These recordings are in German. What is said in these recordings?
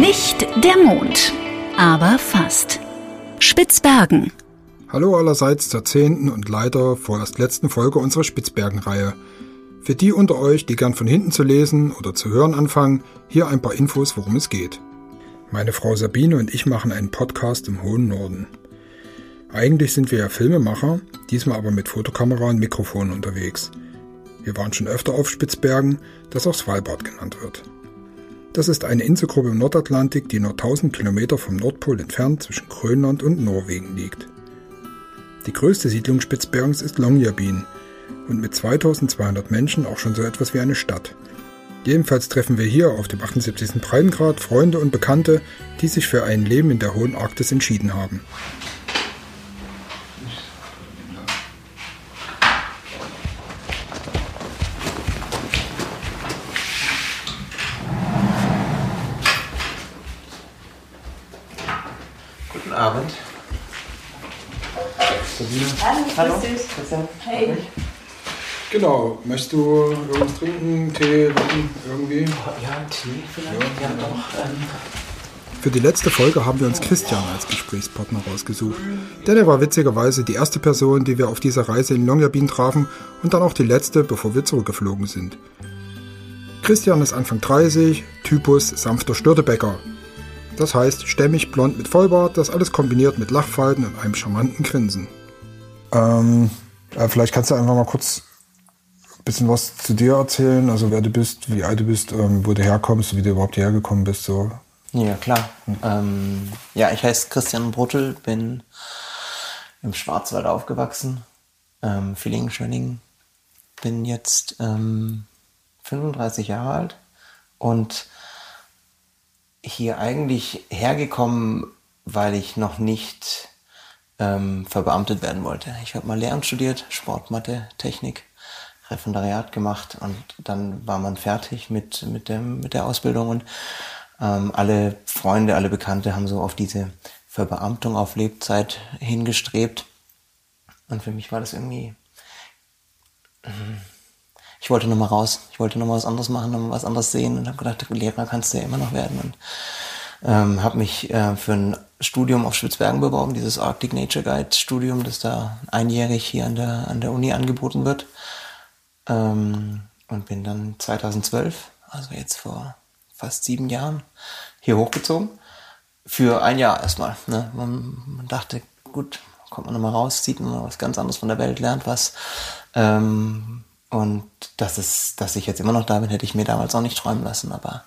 Nicht der Mond, aber fast. Spitzbergen. Hallo allerseits zur zehnten und leider vorerst letzten Folge unserer Spitzbergen-Reihe. Für die unter euch, die gern von hinten zu lesen oder zu hören anfangen, hier ein paar Infos, worum es geht. Meine Frau Sabine und ich machen einen Podcast im hohen Norden. Eigentlich sind wir ja Filmemacher, diesmal aber mit Fotokamera und Mikrofon unterwegs. Wir waren schon öfter auf Spitzbergen, das auch Svalbard genannt wird. Das ist eine Inselgruppe im Nordatlantik, die nur 1000 Kilometer vom Nordpol entfernt zwischen Grönland und Norwegen liegt. Die größte Siedlung Spitzbergens ist Longyearbyen und mit 2200 Menschen auch schon so etwas wie eine Stadt. Jedenfalls treffen wir hier auf dem 78. Breitengrad Freunde und Bekannte, die sich für ein Leben in der hohen Arktis entschieden haben. Abend. Sabine. Hallo, Hallo. Hey. Genau, möchtest du irgendwas trinken, Tee, Wein, irgendwie? Ja, Tee vielleicht? Ja, doch. Ähm, Für die letzte Folge haben wir uns Christian als Gesprächspartner rausgesucht. Denn er war witzigerweise die erste Person, die wir auf dieser Reise in Longyearbyen trafen und dann auch die letzte, bevor wir zurückgeflogen sind. Christian ist Anfang 30, Typus sanfter Störtebäcker. Das heißt, stämmig, blond mit Vollbart, das alles kombiniert mit Lachfalten und einem charmanten Grinsen. Ähm, äh, vielleicht kannst du einfach mal kurz ein bisschen was zu dir erzählen, also wer du bist, wie alt du bist, ähm, wo du herkommst, wie du überhaupt hierher gekommen bist, so. ja, klar. Ähm, ja, ich heiße Christian Bruttel, bin im Schwarzwald aufgewachsen, ähm, Villingen-Schwenningen. Bin jetzt ähm, 35 Jahre alt und hier eigentlich hergekommen, weil ich noch nicht ähm, verbeamtet werden wollte. Ich habe mal Lehramt studiert, Sport, Mathe, Technik, Referendariat gemacht und dann war man fertig mit, mit, dem, mit der Ausbildung und ähm, alle Freunde, alle Bekannte haben so auf diese Verbeamtung auf Lebzeit hingestrebt. Und für mich war das irgendwie, ich wollte nochmal raus, ich wollte nochmal was anderes machen, nochmal was anderes sehen und habe gedacht, Lehrer kannst du ja immer noch werden. Und ähm, habe mich äh, für ein Studium auf Spitzbergen beworben, dieses Arctic Nature Guide Studium, das da einjährig hier an der, an der Uni angeboten wird. Ähm, und bin dann 2012, also jetzt vor fast sieben Jahren, hier hochgezogen. Für ein Jahr erstmal. Ne? Man, man dachte, gut, kommt man nochmal raus, sieht man was ganz anderes von der Welt, lernt was. Ähm, und dass, es, dass ich jetzt immer noch da bin, hätte ich mir damals auch nicht träumen lassen. Aber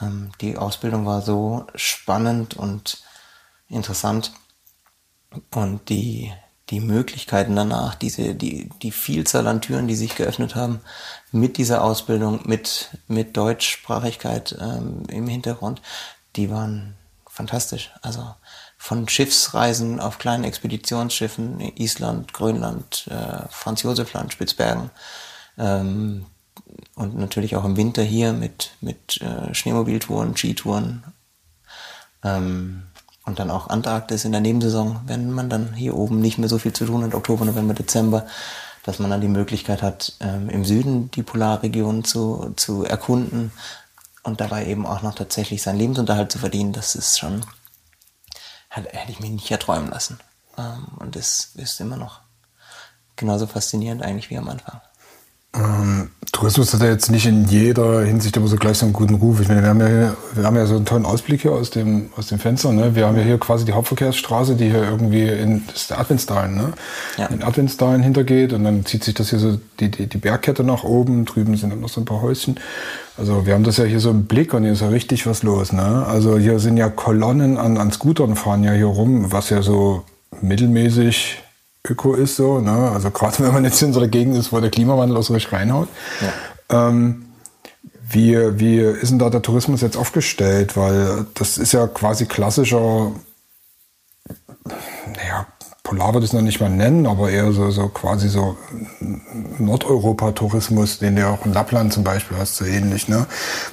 ähm, die Ausbildung war so spannend und interessant. Und die, die Möglichkeiten danach, diese, die, die Vielzahl an Türen, die sich geöffnet haben, mit dieser Ausbildung, mit, mit Deutschsprachigkeit ähm, im Hintergrund, die waren fantastisch. Also von Schiffsreisen auf kleinen Expeditionsschiffen, Island, Grönland, äh, Franz Josef Land, Spitzbergen, ähm, und natürlich auch im Winter hier mit, mit äh, Schneemobiltouren, Skitouren ähm, und dann auch Antarktis in der Nebensaison, wenn man dann hier oben nicht mehr so viel zu tun hat, Oktober, November, Dezember, dass man dann die Möglichkeit hat, ähm, im Süden die Polarregion zu, zu erkunden und dabei eben auch noch tatsächlich seinen Lebensunterhalt zu verdienen, das ist schon, hätte ich mir nicht erträumen lassen. Ähm, und das ist immer noch genauso faszinierend eigentlich wie am Anfang. Ähm, Tourismus hat ja jetzt nicht in jeder Hinsicht immer so gleich so einen guten Ruf. Ich meine, wir haben ja, hier, wir haben ja so einen tollen Ausblick hier aus dem, aus dem Fenster. Ne? Wir haben ja hier quasi die Hauptverkehrsstraße, die hier irgendwie in das ist der Adventsdalen, ne? Ja. in Adventsdalen hintergeht und dann zieht sich das hier so die, die, die Bergkette nach oben. Drüben sind dann noch so ein paar Häuschen. Also wir haben das ja hier so im Blick und hier ist ja richtig was los. Ne? Also hier sind ja Kolonnen an, an Scootern fahren ja hier rum, was ja so mittelmäßig Öko ist so, ne? Also gerade wenn man jetzt in so einer Gegend ist, wo der Klimawandel so richtig reinhaut. Ja. Ähm, wie, wie ist denn da der Tourismus jetzt aufgestellt? Weil das ist ja quasi klassischer, naja, Polar würde ich es noch nicht mal nennen, aber eher so, so quasi so Nordeuropa-Tourismus, den du auch in Lappland zum Beispiel hast, so ähnlich. Ne?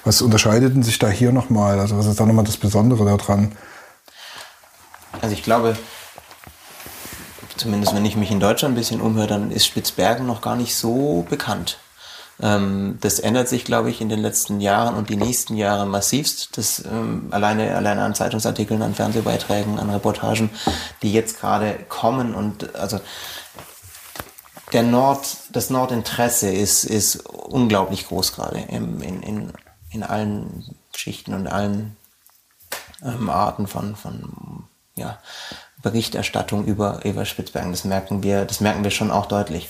Was unterscheidet denn sich da hier nochmal? Also was ist da nochmal das Besondere daran? Also ich glaube, zumindest wenn ich mich in Deutschland ein bisschen umhöre, dann ist Spitzbergen noch gar nicht so bekannt. Ähm, das ändert sich, glaube ich, in den letzten Jahren und die nächsten Jahre massivst. Das ähm, alleine, alleine an Zeitungsartikeln, an Fernsehbeiträgen, an Reportagen, die jetzt gerade kommen und also der Nord, das Nordinteresse ist, ist unglaublich groß gerade in, in, in allen Schichten und allen ähm, Arten von, von ja, Berichterstattung über, über Spitzbergen. Das merken wir, das merken wir schon auch deutlich.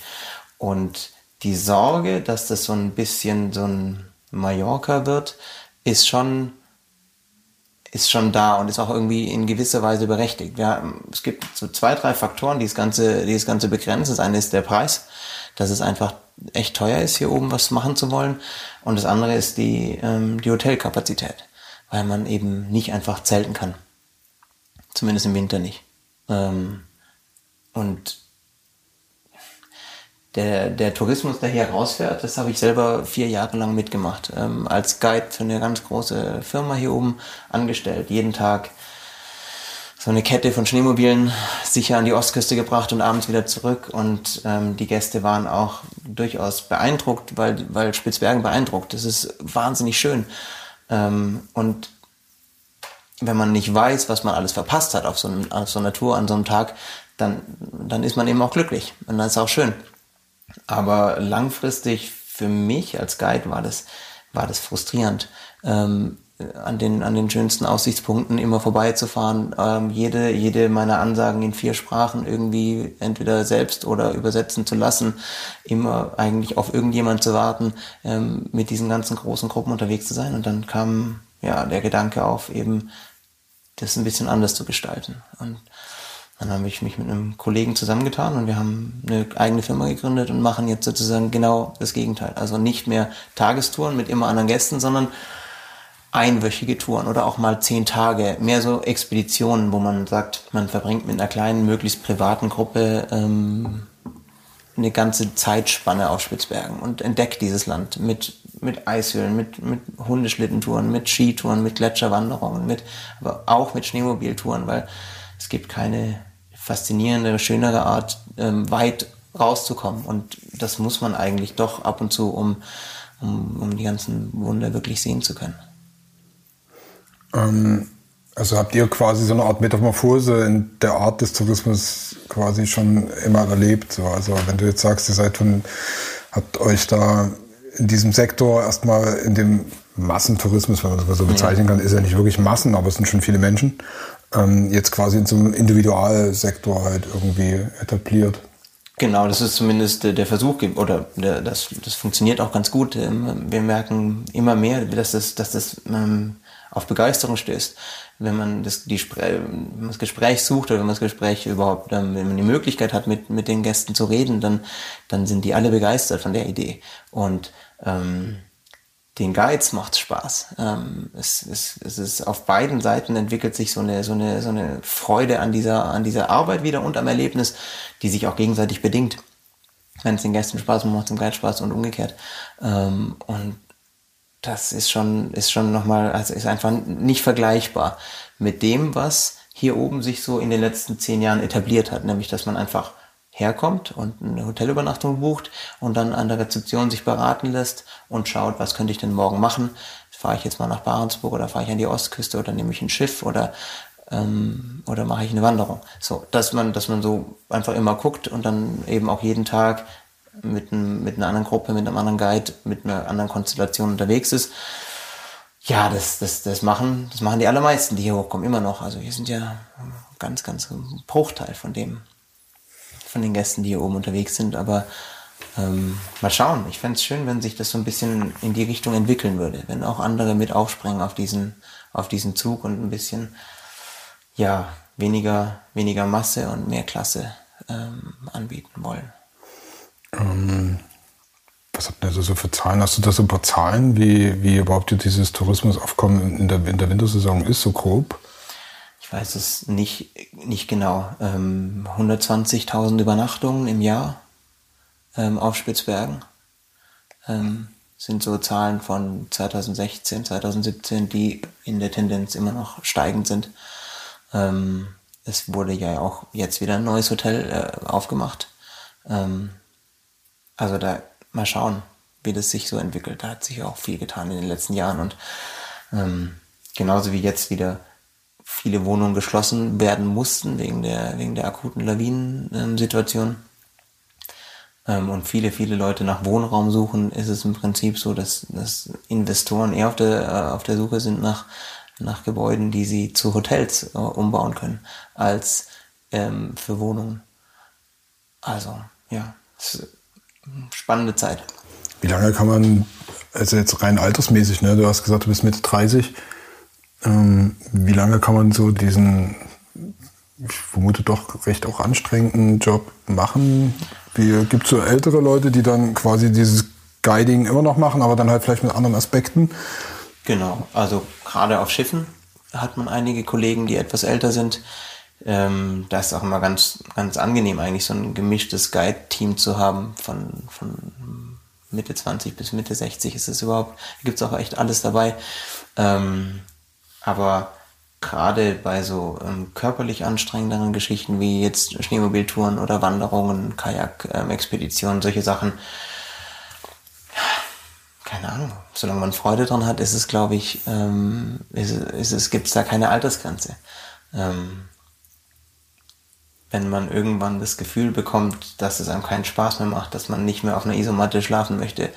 Und die Sorge, dass das so ein bisschen so ein Mallorca wird, ist schon, ist schon da und ist auch irgendwie in gewisser Weise berechtigt. Ja, es gibt so zwei, drei Faktoren, die das Ganze, die das Ganze begrenzen. Das eine ist der Preis, dass es einfach echt teuer ist, hier oben was machen zu wollen. Und das andere ist die, ähm, die Hotelkapazität, weil man eben nicht einfach zelten kann. Zumindest im Winter nicht. Ähm, und der, der Tourismus, der hier rausfährt, das habe ich selber vier Jahre lang mitgemacht. Ähm, als Guide für eine ganz große Firma hier oben angestellt. Jeden Tag so eine Kette von Schneemobilen sicher an die Ostküste gebracht und abends wieder zurück. Und ähm, die Gäste waren auch durchaus beeindruckt, weil, weil Spitzbergen beeindruckt. Das ist wahnsinnig schön. Ähm, und wenn man nicht weiß, was man alles verpasst hat auf so, einem, auf so einer Tour an so einem Tag, dann, dann ist man eben auch glücklich. Und dann ist es auch schön. Aber langfristig für mich als Guide war das, war das frustrierend, ähm, an den, an den schönsten Aussichtspunkten immer vorbeizufahren, ähm, jede, jede meiner Ansagen in vier Sprachen irgendwie entweder selbst oder übersetzen zu lassen, immer eigentlich auf irgendjemand zu warten, ähm, mit diesen ganzen großen Gruppen unterwegs zu sein. Und dann kam ja der Gedanke auf, eben das ein bisschen anders zu gestalten. Und dann habe ich mich mit einem Kollegen zusammengetan und wir haben eine eigene Firma gegründet und machen jetzt sozusagen genau das Gegenteil. Also nicht mehr Tagestouren mit immer anderen Gästen, sondern einwöchige Touren oder auch mal zehn Tage, mehr so Expeditionen, wo man sagt, man verbringt mit einer kleinen, möglichst privaten Gruppe ähm, eine ganze Zeitspanne auf Spitzbergen und entdeckt dieses Land mit, mit Eishöhlen, mit, mit Hundeschlittentouren, mit Skitouren, mit Gletscherwanderungen, mit, aber auch mit Schneemobiltouren, weil es gibt keine faszinierende, schönere Art, ähm, weit rauszukommen. Und das muss man eigentlich doch ab und zu, um, um, um die ganzen Wunder wirklich sehen zu können. Ähm, also habt ihr quasi so eine Art Metamorphose in der Art des Tourismus quasi schon immer erlebt? So, also wenn du jetzt sagst, ihr seid von, habt euch da in diesem Sektor erstmal in dem Massentourismus, wenn man das so bezeichnen kann, ist ja nicht wirklich Massen, aber es sind schon viele Menschen ähm, jetzt quasi in so einem Individualsektor halt irgendwie etabliert. Genau, das ist zumindest der Versuch, oder das, das funktioniert auch ganz gut. Ähm, wir merken immer mehr, dass das, dass das ähm, auf Begeisterung stößt. Wenn man das, die, wenn man das Gespräch sucht oder wenn man das Gespräch überhaupt, wenn man die Möglichkeit hat, mit, mit den Gästen zu reden, dann, dann sind die alle begeistert von der Idee. Und ähm, den Guides macht Spaß. Ähm, es, es, es ist auf beiden Seiten entwickelt sich so eine, so eine, so eine Freude an dieser, an dieser Arbeit wieder und am Erlebnis, die sich auch gegenseitig bedingt. Wenn es den Gästen Spaß macht, macht es dem Guide Spaß und umgekehrt. Ähm, und das ist schon, ist schon nochmal, also ist einfach nicht vergleichbar mit dem, was hier oben sich so in den letzten zehn Jahren etabliert hat, nämlich dass man einfach herkommt und eine Hotelübernachtung bucht und dann an der Rezeption sich beraten lässt und schaut, was könnte ich denn morgen machen? Fahre ich jetzt mal nach Barentsburg oder fahre ich an die Ostküste oder nehme ich ein Schiff oder ähm, oder mache ich eine Wanderung? So, dass man, dass man so einfach immer guckt und dann eben auch jeden Tag mit, ein, mit einer anderen Gruppe, mit einem anderen Guide, mit einer anderen Konstellation unterwegs ist. Ja, das, das, das machen, das machen die allermeisten, die hier hochkommen, immer noch. Also wir sind ja ganz, ganz ein Bruchteil von dem, von den Gästen, die hier oben unterwegs sind. Aber ähm, mal schauen. Ich fände es schön, wenn sich das so ein bisschen in die Richtung entwickeln würde, wenn auch andere mit aufspringen auf diesen, auf diesen Zug und ein bisschen ja weniger, weniger Masse und mehr Klasse ähm, anbieten wollen. Ähm, was habt ihr also so für Zahlen? Hast du da so ein paar Zahlen, wie, wie überhaupt dieses Tourismusaufkommen in der, in der Wintersaison ist, so grob? Weiß es nicht, nicht genau, ähm, 120.000 Übernachtungen im Jahr ähm, auf Spitzbergen. Ähm, sind so Zahlen von 2016, 2017, die in der Tendenz immer noch steigend sind. Ähm, es wurde ja auch jetzt wieder ein neues Hotel äh, aufgemacht. Ähm, also da mal schauen, wie das sich so entwickelt. Da hat sich auch viel getan in den letzten Jahren und ähm, genauso wie jetzt wieder viele Wohnungen geschlossen werden mussten wegen der, wegen der akuten Lawinensituation ähm, und viele, viele Leute nach Wohnraum suchen, ist es im Prinzip so, dass, dass Investoren eher auf der, äh, auf der Suche sind nach, nach Gebäuden, die sie zu Hotels äh, umbauen können, als ähm, für Wohnungen. Also, ja, spannende Zeit. Wie lange kann man, also jetzt rein altersmäßig, ne? du hast gesagt, du bist Mitte 30, ähm, wie lange kann man so diesen, ich vermute doch recht auch anstrengenden Job machen? Gibt es so ältere Leute, die dann quasi dieses Guiding immer noch machen, aber dann halt vielleicht mit anderen Aspekten? Genau, also gerade auf Schiffen hat man einige Kollegen, die etwas älter sind. Ähm, da ist auch immer ganz, ganz angenehm, eigentlich so ein gemischtes Guide-Team zu haben. Von, von Mitte 20 bis Mitte 60 ist es überhaupt. Da gibt es auch echt alles dabei. Ähm, aber gerade bei so ähm, körperlich anstrengenderen Geschichten wie jetzt Schneemobiltouren oder Wanderungen, Kajak-Expeditionen, ähm, solche Sachen, keine Ahnung, solange man Freude dran hat, ist es, glaube ich, ähm, ist, ist es, gibt es da keine Altersgrenze. Ähm, wenn man irgendwann das Gefühl bekommt, dass es einem keinen Spaß mehr macht, dass man nicht mehr auf einer Isomatte schlafen möchte,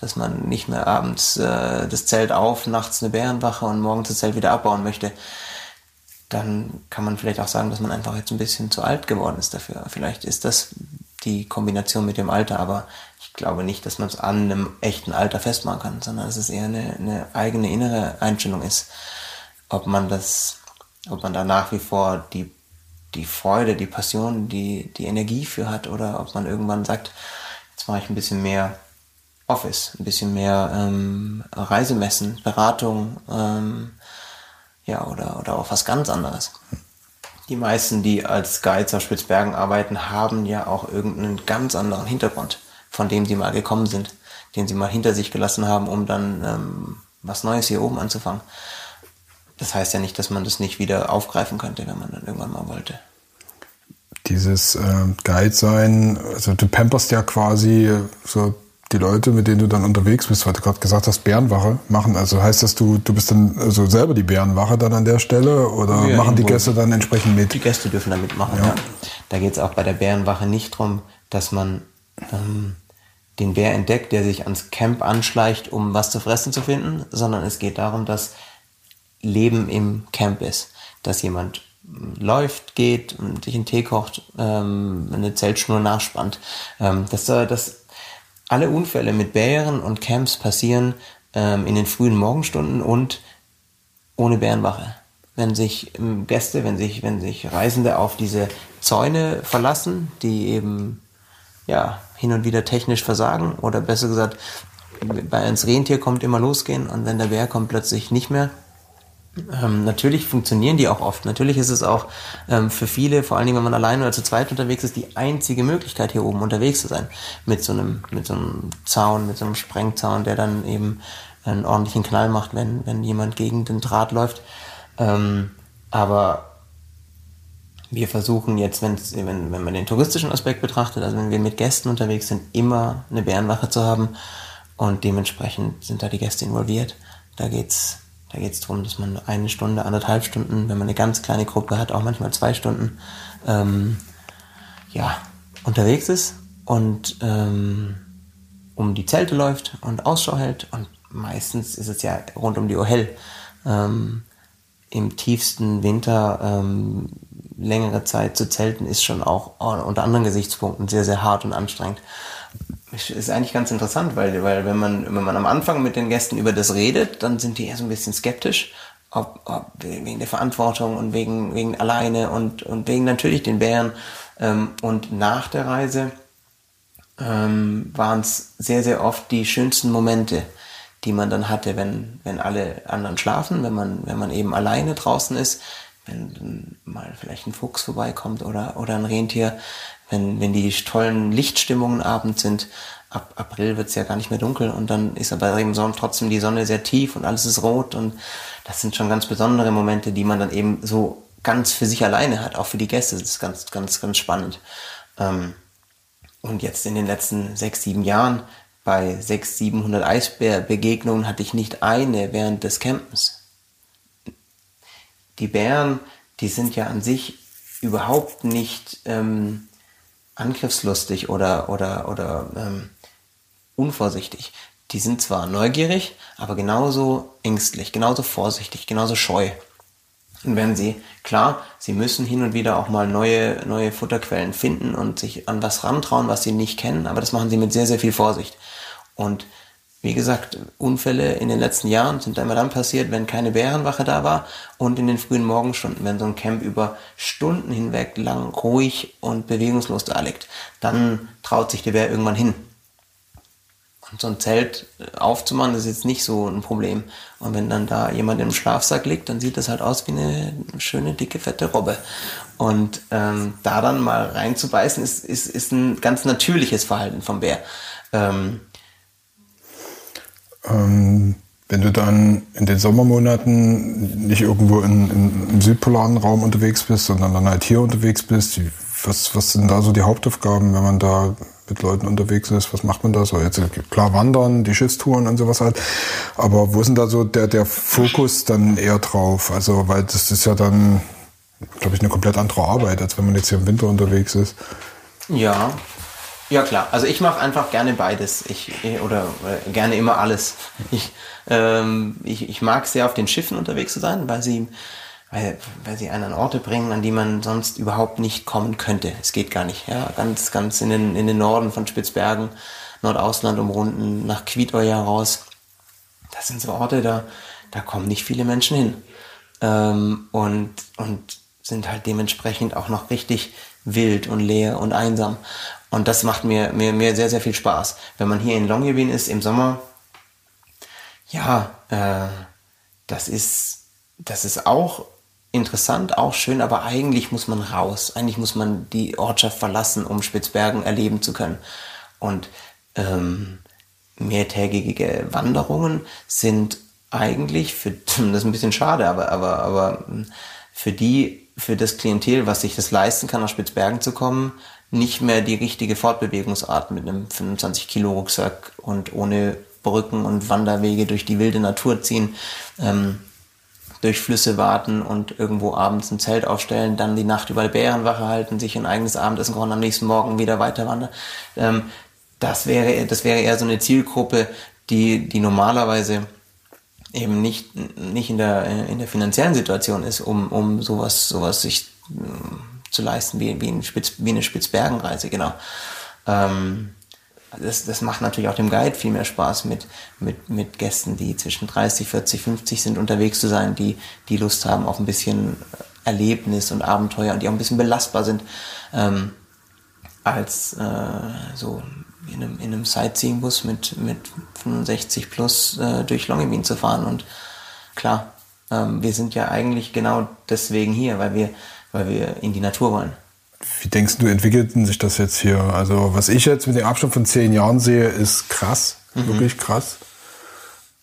dass man nicht mehr abends äh, das Zelt auf, nachts eine Bärenwache und morgens das Zelt wieder abbauen möchte, dann kann man vielleicht auch sagen, dass man einfach jetzt ein bisschen zu alt geworden ist dafür. Vielleicht ist das die Kombination mit dem Alter, aber ich glaube nicht, dass man es an einem echten Alter festmachen kann, sondern dass es eher eine, eine eigene innere Einstellung ist, ob man das, ob man da nach wie vor die, die Freude, die Passion, die, die Energie für hat oder ob man irgendwann sagt, jetzt mache ich ein bisschen mehr Office, ein bisschen mehr ähm, Reisemessen, Beratung, ähm, ja, oder, oder auch was ganz anderes. Die meisten, die als Guides auf Spitzbergen arbeiten, haben ja auch irgendeinen ganz anderen Hintergrund, von dem sie mal gekommen sind, den sie mal hinter sich gelassen haben, um dann ähm, was Neues hier oben anzufangen. Das heißt ja nicht, dass man das nicht wieder aufgreifen könnte, wenn man dann irgendwann mal wollte. Dieses äh, Guide sein, also du pamperst ja quasi so die Leute, mit denen du dann unterwegs bist, weil du gerade gesagt hast, Bärenwache machen. Also heißt das, du, du bist dann also selber die Bärenwache dann an der Stelle oder ja, machen die Gäste dann entsprechend mit? Die Gäste dürfen da mitmachen, ja. ja. Da geht es auch bei der Bärenwache nicht darum, dass man ähm, den Bär entdeckt, der sich ans Camp anschleicht, um was zu fressen zu finden, sondern es geht darum, dass Leben im Camp ist. Dass jemand läuft, geht sich einen Tee kocht, ähm, eine Zeltschnur nachspannt. Ähm, dass, dass alle Unfälle mit Bären und Camps passieren ähm, in den frühen Morgenstunden und ohne Bärenwache. Wenn sich ähm, Gäste, wenn sich, wenn sich Reisende auf diese Zäune verlassen, die eben ja, hin und wieder technisch versagen oder besser gesagt, bei uns Rentier kommt immer losgehen und wenn der Bär kommt plötzlich nicht mehr, ähm, natürlich funktionieren die auch oft. Natürlich ist es auch ähm, für viele, vor allen Dingen wenn man alleine oder zu zweit unterwegs ist, die einzige Möglichkeit hier oben unterwegs zu sein. Mit so einem, mit so einem Zaun, mit so einem Sprengzaun, der dann eben einen ordentlichen Knall macht, wenn, wenn jemand gegen den Draht läuft. Ähm, aber wir versuchen jetzt, wenn's, wenn, wenn man den touristischen Aspekt betrachtet, also wenn wir mit Gästen unterwegs sind, immer eine Bärenwache zu haben und dementsprechend sind da die Gäste involviert. Da geht's da geht es darum, dass man eine Stunde, anderthalb Stunden, wenn man eine ganz kleine Gruppe hat, auch manchmal zwei Stunden, ähm, ja, unterwegs ist und ähm, um die Zelte läuft und Ausschau hält. Und meistens ist es ja rund um die Uhr hell. Ähm, Im tiefsten Winter ähm, längere Zeit zu zelten ist schon auch unter anderen Gesichtspunkten sehr, sehr hart und anstrengend ist eigentlich ganz interessant, weil, weil wenn man, wenn man am Anfang mit den Gästen über das redet, dann sind die eher so ein bisschen skeptisch, ob, ob wegen der Verantwortung und wegen, wegen alleine und, und wegen natürlich den Bären. Ähm, und nach der Reise ähm, waren es sehr, sehr oft die schönsten Momente, die man dann hatte, wenn, wenn alle anderen schlafen, wenn man, wenn man eben alleine draußen ist, wenn mal vielleicht ein Fuchs vorbeikommt oder, oder ein Rentier, wenn, wenn die tollen Lichtstimmungen abends sind, ab April wird's ja gar nicht mehr dunkel und dann ist aber eben trotzdem die Sonne sehr tief und alles ist rot und das sind schon ganz besondere Momente, die man dann eben so ganz für sich alleine hat, auch für die Gäste. Das ist ganz, ganz, ganz spannend. Ähm, und jetzt in den letzten sechs, sieben Jahren bei 600, 700 Eisbärbegegnungen hatte ich nicht eine während des Campens. Die Bären, die sind ja an sich überhaupt nicht ähm, angriffslustig oder, oder, oder ähm, unvorsichtig. Die sind zwar neugierig, aber genauso ängstlich, genauso vorsichtig, genauso scheu. Und wenn sie, klar, sie müssen hin und wieder auch mal neue, neue Futterquellen finden und sich an was rantrauen, was sie nicht kennen, aber das machen sie mit sehr, sehr viel Vorsicht. Und wie gesagt, Unfälle in den letzten Jahren sind immer dann passiert, wenn keine Bärenwache da war und in den frühen Morgenstunden, wenn so ein Camp über Stunden hinweg lang ruhig und bewegungslos da liegt. Dann traut sich der Bär irgendwann hin. Und so ein Zelt aufzumachen, ist jetzt nicht so ein Problem. Und wenn dann da jemand im Schlafsack liegt, dann sieht das halt aus wie eine schöne, dicke, fette Robbe. Und ähm, da dann mal reinzubeißen, ist, ist, ist ein ganz natürliches Verhalten vom Bär. Ähm, ähm, wenn du dann in den Sommermonaten nicht irgendwo in, in, im südpolaren Raum unterwegs bist, sondern dann halt hier unterwegs bist, was, was sind da so die Hauptaufgaben, wenn man da mit Leuten unterwegs ist? Was macht man da so? Jetzt klar wandern, die Schiffstouren und sowas halt. Aber wo ist denn da so der, der Fokus dann eher drauf? Also, weil das ist ja dann, glaube ich, eine komplett andere Arbeit, als wenn man jetzt hier im Winter unterwegs ist. Ja, ja klar, also ich mache einfach gerne beides. Ich oder, oder gerne immer alles. Ich, ähm, ich, ich mag sehr auf den Schiffen unterwegs zu sein, weil sie, weil, weil sie einen an Orte bringen, an die man sonst überhaupt nicht kommen könnte. Es geht gar nicht. Ja, ganz, ganz in den, in den Norden von Spitzbergen, Nordausland umrunden, nach Quitoja raus. Das sind so Orte, da, da kommen nicht viele Menschen hin. Ähm, und, und sind halt dementsprechend auch noch richtig wild und leer und einsam. Und das macht mir, mir, mir sehr, sehr viel Spaß. Wenn man hier in Longyearbyen ist im Sommer, ja, äh, das ist, das ist auch interessant, auch schön, aber eigentlich muss man raus. Eigentlich muss man die Ortschaft verlassen, um Spitzbergen erleben zu können. Und ähm, mehrtägige Wanderungen sind eigentlich für, das ist ein bisschen schade, aber, aber, aber für die, für das Klientel, was sich das leisten kann, nach Spitzbergen zu kommen, nicht mehr die richtige Fortbewegungsart mit einem 25 Kilo Rucksack und ohne Brücken und Wanderwege durch die wilde Natur ziehen, ähm, durch Flüsse warten und irgendwo abends ein Zelt aufstellen, dann die Nacht über Bärenwache halten, sich ein eigenes Abendessen kochen, am nächsten Morgen wieder weiter wandern. Ähm, das wäre, das wäre eher so eine Zielgruppe, die, die normalerweise eben nicht, nicht in der, in der finanziellen Situation ist, um, um sowas, sowas sich zu leisten, wie, wie, ein Spitz, wie eine Spitzbergenreise, genau. Ähm, das, das macht natürlich auch dem Guide viel mehr Spaß, mit, mit, mit Gästen, die zwischen 30, 40, 50 sind, unterwegs zu sein, die, die Lust haben auf ein bisschen Erlebnis und Abenteuer und die auch ein bisschen belastbar sind, ähm, als äh, so in einem, in einem Sightseeing-Bus mit, mit 65 plus äh, durch Longyearbyen zu fahren. Und klar, ähm, wir sind ja eigentlich genau deswegen hier, weil wir weil wir in die Natur wollen. Wie denkst du, entwickelten sich das jetzt hier? Also was ich jetzt mit dem Abstand von zehn Jahren sehe, ist krass, mhm. wirklich krass.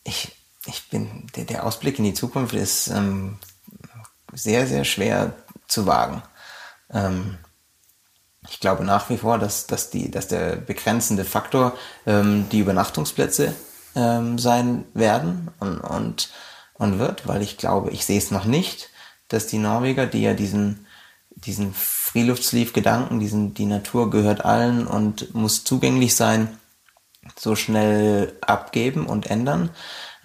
Ich, ich bin, der, der Ausblick in die Zukunft ist ähm, sehr, sehr schwer zu wagen. Ähm, ich glaube nach wie vor, dass, dass, die, dass der begrenzende Faktor ähm, die Übernachtungsplätze ähm, sein werden und, und, und wird, weil ich glaube, ich sehe es noch nicht, dass die Norweger, die ja diesen, diesen Freeluftsleaf-Gedanken, diesen, die Natur gehört allen und muss zugänglich sein, so schnell abgeben und ändern.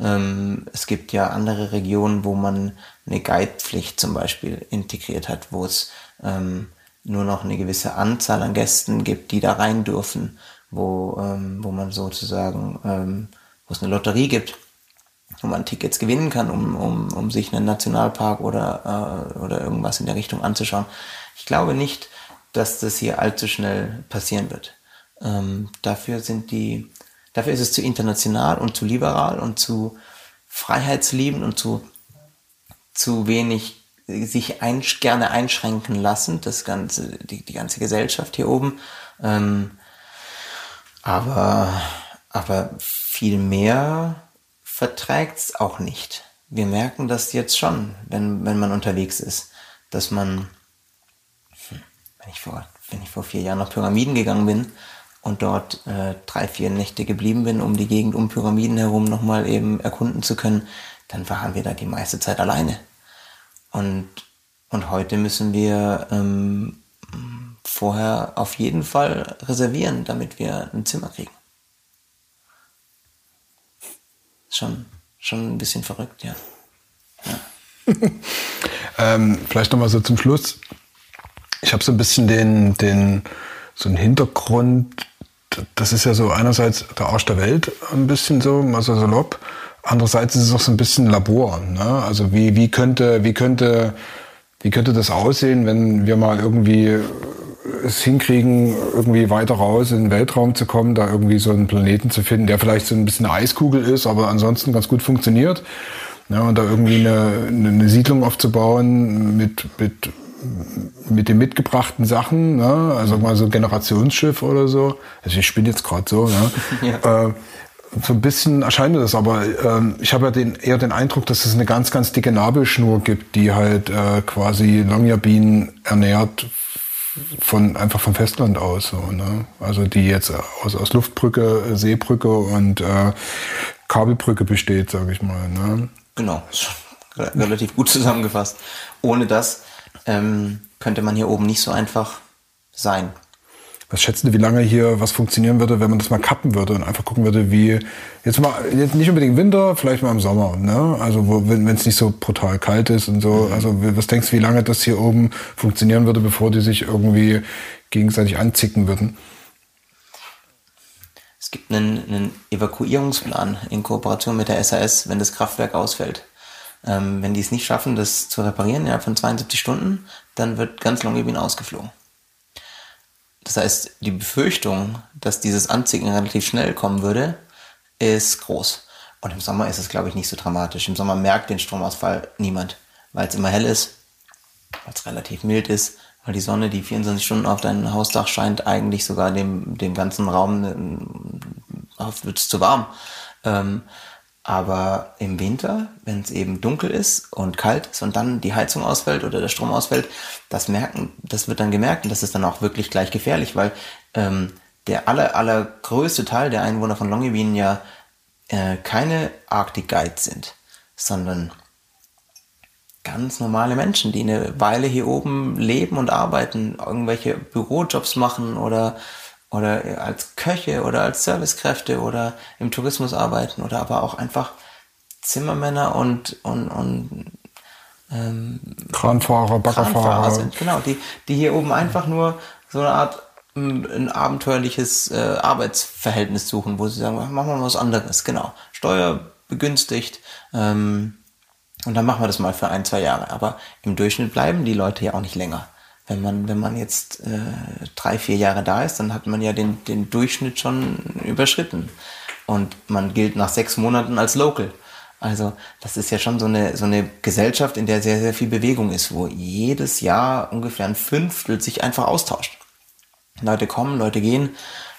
Ähm, es gibt ja andere Regionen, wo man eine Guidepflicht zum Beispiel integriert hat, wo es ähm, nur noch eine gewisse Anzahl an Gästen gibt, die da rein dürfen, wo, ähm, wo man sozusagen, ähm, wo es eine Lotterie gibt wo man Tickets gewinnen kann, um, um, um sich einen Nationalpark oder, äh, oder irgendwas in der Richtung anzuschauen. Ich glaube nicht, dass das hier allzu schnell passieren wird. Ähm, dafür sind die, dafür ist es zu international und zu liberal und zu freiheitsliebend und zu, zu wenig sich ein, gerne einschränken lassen, das ganze, die, die ganze Gesellschaft hier oben. Ähm, aber, aber viel mehr verträgt es auch nicht. Wir merken das jetzt schon, wenn, wenn man unterwegs ist, dass man, wenn ich vor, wenn ich vor vier Jahren nach Pyramiden gegangen bin und dort äh, drei, vier Nächte geblieben bin, um die Gegend um Pyramiden herum nochmal eben erkunden zu können, dann waren wir da die meiste Zeit alleine. Und, und heute müssen wir ähm, vorher auf jeden Fall reservieren, damit wir ein Zimmer kriegen. Schon, schon ein bisschen verrückt, ja. ja. ähm, vielleicht nochmal so zum Schluss. Ich habe so ein bisschen den, den, so einen Hintergrund. Das ist ja so einerseits der Arsch der Welt, ein bisschen so, mal so salopp. Andererseits ist es auch so ein bisschen Labor. Ne? Also wie, wie könnte, wie könnte, wie könnte das aussehen, wenn wir mal irgendwie es hinkriegen, irgendwie weiter raus in den Weltraum zu kommen, da irgendwie so einen Planeten zu finden, der vielleicht so ein bisschen eine Eiskugel ist, aber ansonsten ganz gut funktioniert. Ja, und da irgendwie eine, eine Siedlung aufzubauen mit, mit, mit den mitgebrachten Sachen, ne? also mal so ein Generationsschiff oder so. Also ich spinne jetzt gerade so. Ne? ja. äh, so ein bisschen erscheint mir das, aber ähm, ich habe ja den, eher den Eindruck, dass es eine ganz, ganz dicke Nabelschnur gibt, die halt äh, quasi Longyearbyen ernährt von einfach vom Festland aus so, ne? Also die jetzt aus, aus Luftbrücke, Seebrücke und äh, Kabelbrücke besteht, sage ich mal. Ne? Genau, relativ gut zusammengefasst. Ohne das ähm, könnte man hier oben nicht so einfach sein. Was schätzen Sie, wie lange hier was funktionieren würde, wenn man das mal kappen würde und einfach gucken würde, wie jetzt mal jetzt nicht unbedingt Winter, vielleicht mal im Sommer, ne? Also wo, wenn es nicht so brutal kalt ist und so. Mhm. Also was denkst du, wie lange das hier oben funktionieren würde, bevor die sich irgendwie gegenseitig anzicken würden? Es gibt einen, einen Evakuierungsplan in Kooperation mit der SAS, wenn das Kraftwerk ausfällt. Ähm, wenn die es nicht schaffen, das zu reparieren innerhalb von 72 Stunden, dann wird ganz Longyearbyen ausgeflogen. Das heißt, die Befürchtung, dass dieses Anziehen relativ schnell kommen würde, ist groß. Und im Sommer ist es, glaube ich, nicht so dramatisch. Im Sommer merkt den Stromausfall niemand, weil es immer hell ist, weil es relativ mild ist, weil die Sonne, die 24 Stunden auf dein Hausdach scheint, eigentlich sogar dem, dem ganzen Raum äh, wird es zu warm. Ähm, aber im Winter, wenn es eben dunkel ist und kalt ist und dann die Heizung ausfällt oder der Strom ausfällt, das merken, das wird dann gemerkt und das ist dann auch wirklich gleich gefährlich, weil ähm, der aller, allergrößte Teil der Einwohner von Longyearbyen ja äh, keine Arctic Guides sind, sondern ganz normale Menschen, die eine Weile hier oben leben und arbeiten, irgendwelche Bürojobs machen oder oder als Köche oder als Servicekräfte oder im Tourismus arbeiten oder aber auch einfach Zimmermänner und, und, und ähm, Kranfahrer, Baggerfahrer. Kranfahrer sind, genau, die, die hier oben einfach nur so eine Art ein abenteuerliches äh, Arbeitsverhältnis suchen, wo sie sagen, machen wir mal was anderes, genau. Steuer begünstigt, ähm, und dann machen wir das mal für ein, zwei Jahre. Aber im Durchschnitt bleiben die Leute ja auch nicht länger wenn man, wenn man jetzt äh, drei, vier Jahre da ist, dann hat man ja den, den Durchschnitt schon überschritten. Und man gilt nach sechs Monaten als Local. Also das ist ja schon so eine, so eine Gesellschaft, in der sehr, sehr viel Bewegung ist, wo jedes Jahr ungefähr ein Fünftel sich einfach austauscht. Leute kommen, Leute gehen.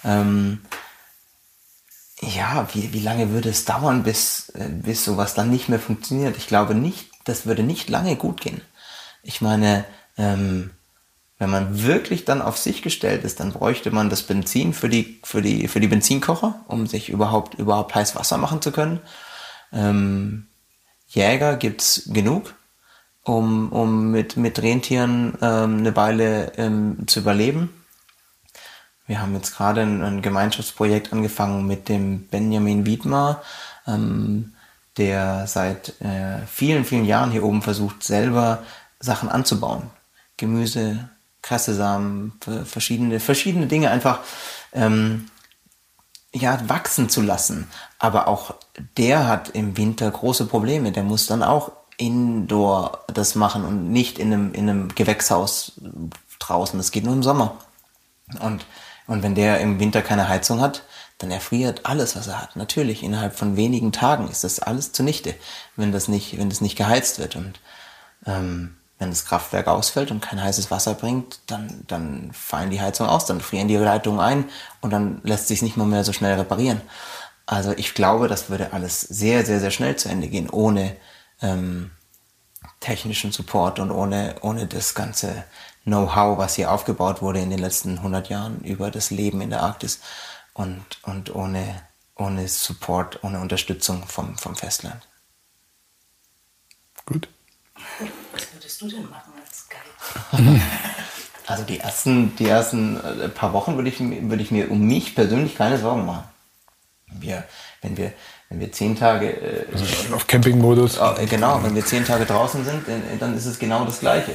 Ähm, ja, wie, wie lange würde es dauern, bis, äh, bis sowas dann nicht mehr funktioniert? Ich glaube nicht, das würde nicht lange gut gehen. Ich meine, ähm, wenn man wirklich dann auf sich gestellt ist, dann bräuchte man das Benzin für die, für die, für die Benzinkocher, um sich überhaupt, überhaupt heiß Wasser machen zu können. Ähm, Jäger gibt's genug, um, um mit, mit Rentieren ähm, eine Weile ähm, zu überleben. Wir haben jetzt gerade ein, ein, Gemeinschaftsprojekt angefangen mit dem Benjamin Wiedmer, ähm, der seit äh, vielen, vielen Jahren hier oben versucht, selber Sachen anzubauen. Gemüse, Kresse-Samen, verschiedene, verschiedene Dinge einfach ähm, ja, wachsen zu lassen. Aber auch der hat im Winter große Probleme. Der muss dann auch indoor das machen und nicht in einem, in einem Gewächshaus draußen. Das geht nur im Sommer. Und, und wenn der im Winter keine Heizung hat, dann erfriert alles, was er hat. Natürlich, innerhalb von wenigen Tagen ist das alles zunichte, wenn das nicht, wenn das nicht geheizt wird. Und ähm, wenn das Kraftwerk ausfällt und kein heißes Wasser bringt, dann, dann fallen die Heizungen aus, dann frieren die Leitungen ein und dann lässt sich nicht mehr, mehr so schnell reparieren. Also ich glaube, das würde alles sehr, sehr, sehr schnell zu Ende gehen, ohne ähm, technischen Support und ohne, ohne das ganze Know-how, was hier aufgebaut wurde in den letzten 100 Jahren über das Leben in der Arktis und, und ohne, ohne Support, ohne Unterstützung vom, vom Festland. Gut. Was würdest du denn machen als Guide? Also die ersten, die ersten äh, paar Wochen würde ich, mir- würde ich mir um mich persönlich keine Sorgen machen. Wir, wenn wir, wenn wir zehn Tage, äh, Auf Campingmodus. äh, genau, wenn wir zehn Tage draußen sind, äh, dann ist es genau das Gleiche.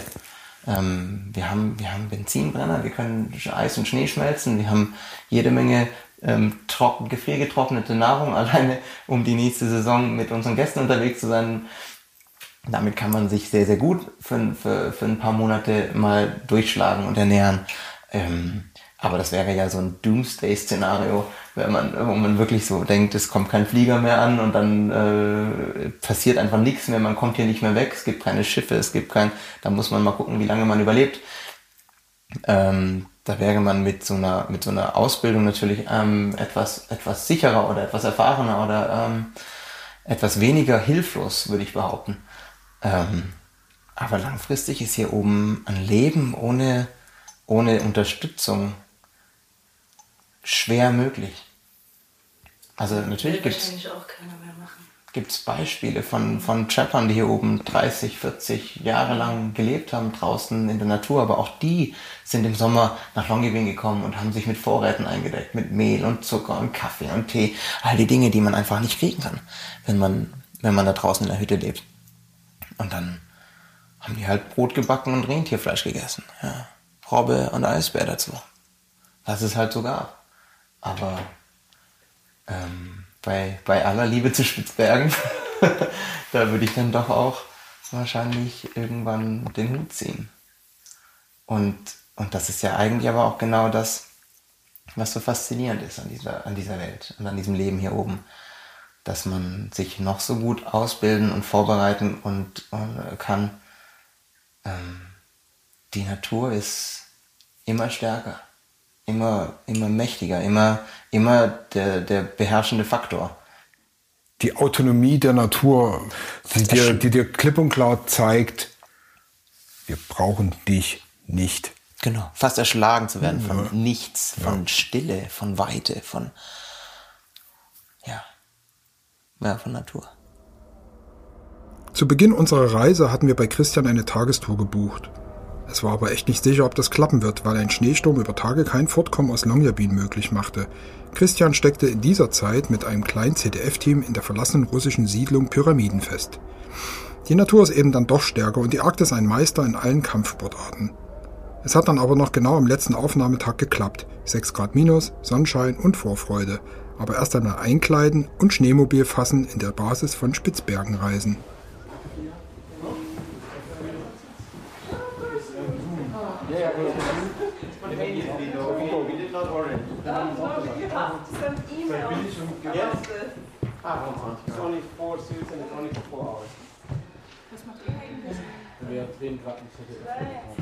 Ähm, wir haben, wir haben Benzinbrenner, wir können Eis und Schnee schmelzen, wir haben jede Menge ähm, trocken, gefriergetrocknete Nahrung, alleine um die nächste Saison mit unseren Gästen unterwegs zu sein. Damit kann man sich sehr, sehr gut für, für, für ein paar Monate mal durchschlagen und ernähren. Ähm, aber das wäre ja so ein Doomsday-Szenario, wenn man, wo man wirklich so denkt, es kommt kein Flieger mehr an und dann äh, passiert einfach nichts mehr, man kommt hier nicht mehr weg, es gibt keine Schiffe, es gibt kein, da muss man mal gucken, wie lange man überlebt. Ähm, da wäre man mit so einer, mit so einer Ausbildung natürlich ähm, etwas, etwas sicherer oder etwas erfahrener oder ähm, etwas weniger hilflos, würde ich behaupten. Ähm, aber langfristig ist hier oben ein Leben ohne, ohne Unterstützung schwer möglich. Also natürlich mehr machen. gibt's Beispiele von, von Trappern, die hier oben 30, 40 Jahre lang gelebt haben, draußen in der Natur, aber auch die sind im Sommer nach Longyearbyen gekommen und haben sich mit Vorräten eingedeckt, mit Mehl und Zucker und Kaffee und Tee, all die Dinge, die man einfach nicht kriegen kann, wenn man, wenn man da draußen in der Hütte lebt. Und dann haben die halt Brot gebacken und Rentierfleisch gegessen. Ja. Robbe und Eisbär dazu. Was es halt so gab. Aber ähm, bei, bei aller Liebe zu Spitzbergen, da würde ich dann doch auch wahrscheinlich irgendwann den Hut ziehen. Und, und das ist ja eigentlich aber auch genau das, was so faszinierend ist an dieser, an dieser Welt und an diesem Leben hier oben. Dass man sich noch so gut ausbilden und vorbereiten und, und äh, kann. Ähm, die Natur ist immer stärker, immer, immer mächtiger, immer, immer der, der beherrschende Faktor. Die Autonomie der Natur, die dir, die dir klipp und klar zeigt, wir brauchen dich nicht. Genau. Fast erschlagen zu werden von nichts, von Stille, von Weite, von, ja, ja, von Natur. Zu Beginn unserer Reise hatten wir bei Christian eine Tagestour gebucht. Es war aber echt nicht sicher, ob das klappen wird, weil ein Schneesturm über Tage kein Fortkommen aus Longyearbyen möglich machte. Christian steckte in dieser Zeit mit einem kleinen CDF-Team in der verlassenen russischen Siedlung Pyramiden fest. Die Natur ist eben dann doch stärker und die Arktis ein Meister in allen Kampfsportarten. Es hat dann aber noch genau am letzten Aufnahmetag geklappt. 6 Grad minus, Sonnenschein und Vorfreude. Aber erst einmal einkleiden und Schneemobil fassen in der Basis von Spitzbergen reisen. It's only four suits and it's only for four hours. Wir drehen gerade ein Viertel.